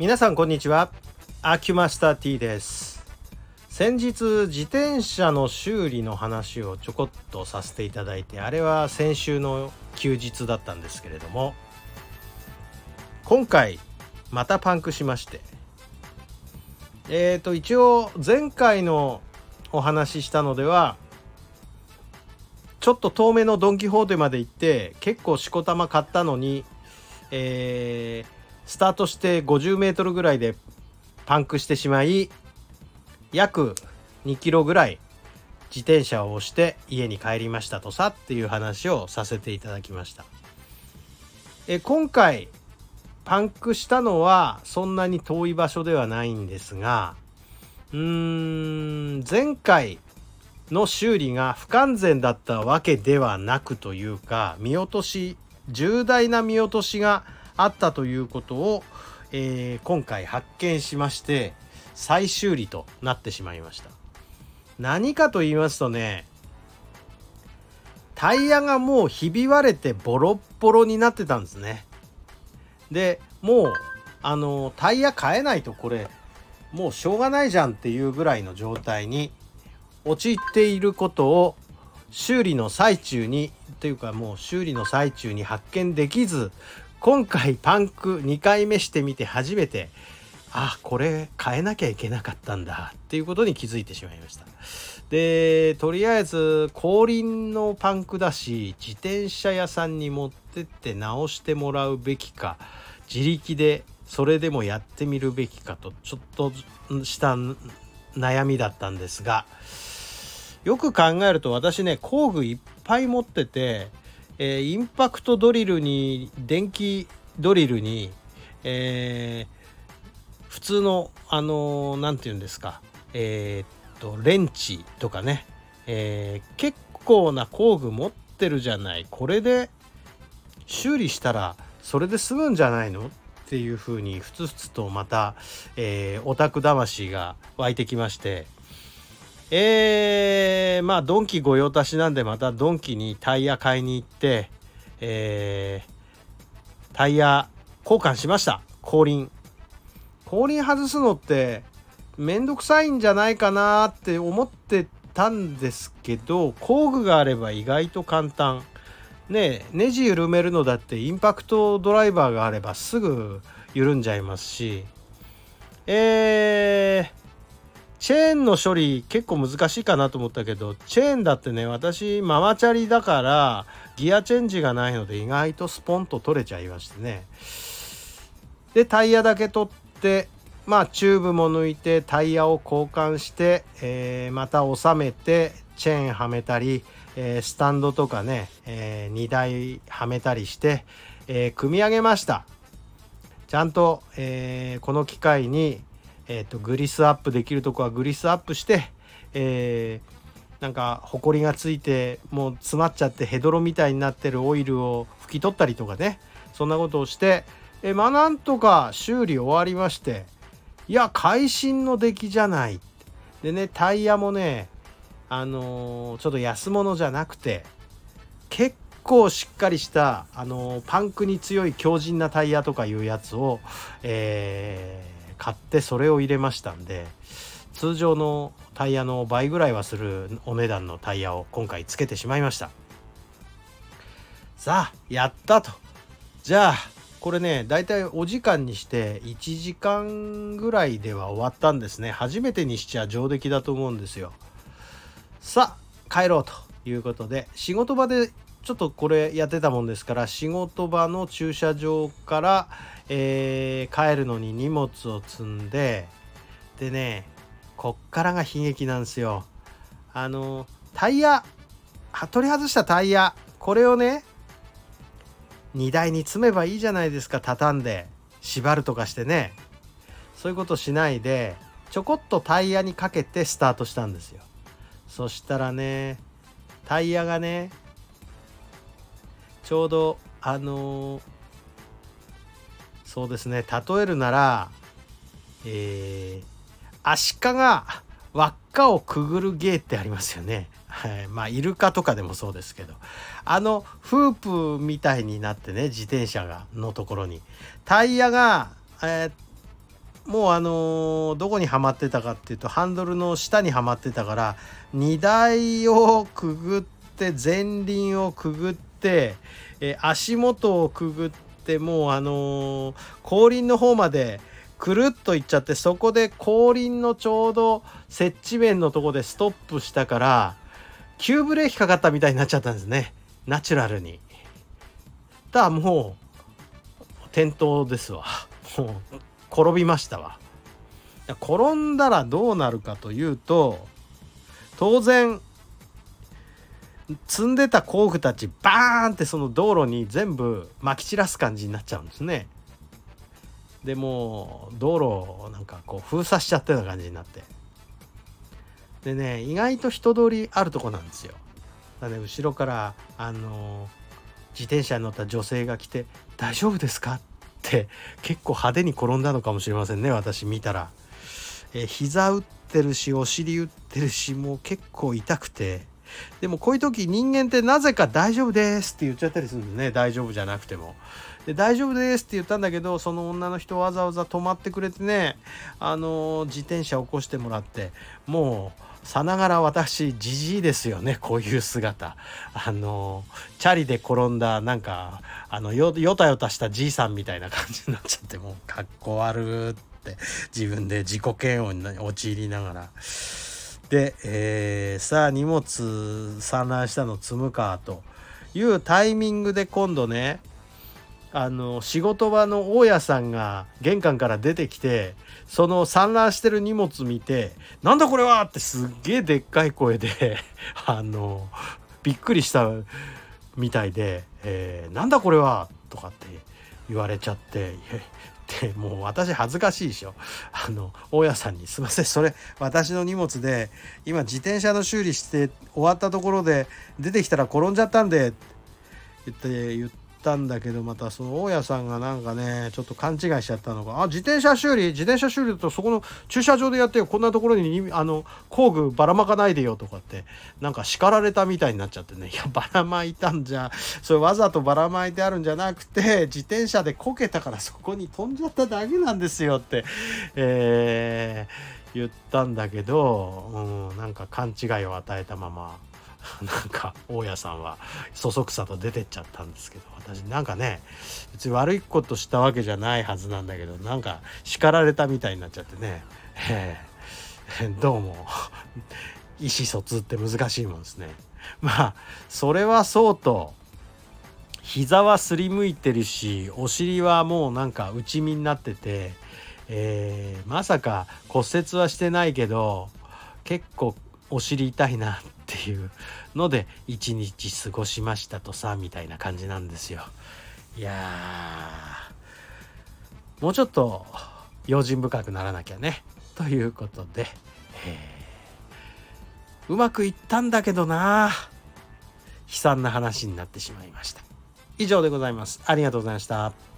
皆さんこんにちは。アキュマスター T です。先日自転車の修理の話をちょこっとさせていただいてあれは先週の休日だったんですけれども今回またパンクしまして。えっ、ー、と一応前回のお話ししたのではちょっと遠めのドン・キホーテまで行って結構しこたま買ったのに、えー、スタートして50メートルぐらいでパンクしてしまい約2キロぐらい自転車を押して家に帰りましたとさっていう話をさせていただきました。え今回パンクしたのはそんなに遠い場所ではないんですがうーん前回の修理が不完全だったわけではなくというか見落とし重大な見落としがあったということを、えー、今回発見しまして再修理となってしまいました。何かと言いますとねタイヤがもうひび割れてボロッボロになってたんですね。でもうあのタイヤ変えないとこれもうしょうがないじゃんっていうぐらいの状態に陥っていることを修理の最中にというかもう修理の最中に発見できず今回パンク2回目してみて初めてあこれ変えなきゃいけなかったんだっていうことに気づいてしまいました。でとりあえず後輪のパンクだし自転車屋さんに持ってって直してもらうべきか自力でそれでもやってみるべきかとちょっとした悩みだったんですがよく考えると私ね工具いっぱい持ってて、えー、インパクトドリルに電気ドリルに、えー、普通のあの何、ー、て言うんですかえ、っとレンチとかね、え、結構な工具持ってるじゃない。これで修理したらそれで済むんじゃないの？っていうふうにふつふつとまた、えー、オタク魂が湧いてきまして。えー、まあドンキ御用達なんでまたドンキにタイヤ買いに行って、えー、タイヤ交換しました。後輪。後輪外すのってめんどくさいんじゃないかなって思ってたんですけど工具があれば意外と簡単。ねネジ緩めるのだってインパクトドライバーがあればすぐ緩んじゃいますし。えーチェーンの処理結構難しいかなと思ったけどチェーンだってね私ママチャリだからギアチェンジがないので意外とスポンと取れちゃいましてね。でタイヤだけ取ってまあチューブも抜いてタイヤを交換して、えー、また収めてチェーンはめたり、えー、スタンドとかね、えー、荷台はめたりして、え組み上げました。ちゃんと、えこの機会にえーと、グリスアップできるとこはグリスアップして、えー、なんかほこりがついてもう詰まっちゃってヘドロみたいになってるオイルを拭き取ったりとかね。そんなことをして、えー、まあなんとか修理終わりましていや会心の出来じゃない。でねタイヤもねあのー、ちょっと安物じゃなくて結構しっかりした、あのー、パンクに強い強靭なタイヤとかいうやつを、えー買ってそれを入れましたんで通常のタイヤの倍ぐらいはするお値段のタイヤを今回つけてしまいました。さあやったと。じゃあこれねだいたいお時間にして1時間ぐらいでは終わったんですね。初めてにしちゃ上出来だと思うんですよ。さあ帰ろうということで仕事場でちょっとこれやってたもんですから仕事場の駐車場から、えー、帰るのに荷物を積んででねこっからが悲劇なんですよ。あのタイヤ取り外したタイヤこれをね荷台に積めばいいじゃないですか畳んで縛るとかしてね。そういうことしないでちょこっとタイヤにかけてスタートしたんですよ。そしたらねタイヤがねちょうどあのー、そうですね例えるならえー、アシカが輪っかをくぐる芸ってありますよね。はい、まあイルカとかでもそうですけど。あのフープみたいになってね自転車がのところに。タイヤが、えー、もうあのどこにはまってたかっていうとハンドルの下にはまってたから荷台をくぐって前輪をくぐって、え足元をくぐってもうあの後輪の方までくるっといっちゃってそこで後輪のちょうど接地面のとこでストップしたから急ブレーキかかったみたいになっちゃったんですねナチュラルに。だもう転倒ですわ。もう転びましたわ。転んだらどうなるかというと当然積んでた工具たちバーンってその道路に全部まき散らす感じになっちゃうんですね。でもう道路をなんかこう封鎖しちゃったような感じになってでね意外と人通りあるとこなんですよ。だね後ろからあの自転車に乗った女性が来て「大丈夫ですか?」って結構派手に転んだのかもしれませんね私見たら。え膝打ってるしお尻打ってるしもう結構痛くてでもこういう時人間ってなぜか「大丈夫です」って言っちゃったりするんでね。大丈夫じゃなくても。で大丈夫ですって言ったんだけどその女の人わざわざ止まってくれてねあの自転車起こしてもらってもうさながら私じじいですよね。こういう姿。あのチャリで転んだなんかあのよよたよたしたじいさんみたいな感じになっちゃってもうかっこ悪って自分で自己嫌悪に陥りながら。で、えー、さあ荷物散乱したの積むかというタイミングで今度ねあの仕事場の大家さんが玄関から出てきてその散乱してる荷物見て「なんだこれは!」ってすっげえでっかい声で あのびっくりしたみたいで「えー、なんだこれは!」とかって言われちゃってでもう私恥ずかしいでしょあの大家さんに「すいませんそれ私の荷物で今自転車の修理して終わったところで出てきたら転んじゃったんで」って言って。ったんだけどまたその大家さんがなんかねちょっと勘違いしちゃったのが「あ自転車修理？自転車修理だとそこの駐車場でやってよこんなところにあの工具ばらまかないでよ」とかってなんか叱られたみたいになっちゃってね「いやばらまいたんじゃ。それわざとばらまいてあるんじゃなくて自転車でこけたからそこに飛んじゃっただけなんですよ」って、えー、言ったんだけど、うん、なんか勘違いを与えたまま。なんか大家さんはそそくさと出てっちゃったんですけど私なんかね別に悪いことしたわけじゃないはずなんだけどなんか叱られたみたいになっちゃってね、えー、どうも 意思疎通って難しいもんですね。まあそれはそうと膝はすりむいてるしお尻はもうなんか内身になってて、えー、まさか骨折はしてないけど結構お尻痛いなっっていうので一日過ごしましたとさみたいな感じなんですよ。いやもうちょっと用心深くならなきゃね。ということで、え、うまくいったんだけどな悲惨な話になってしまいました。以上でございます。ありがとうございました。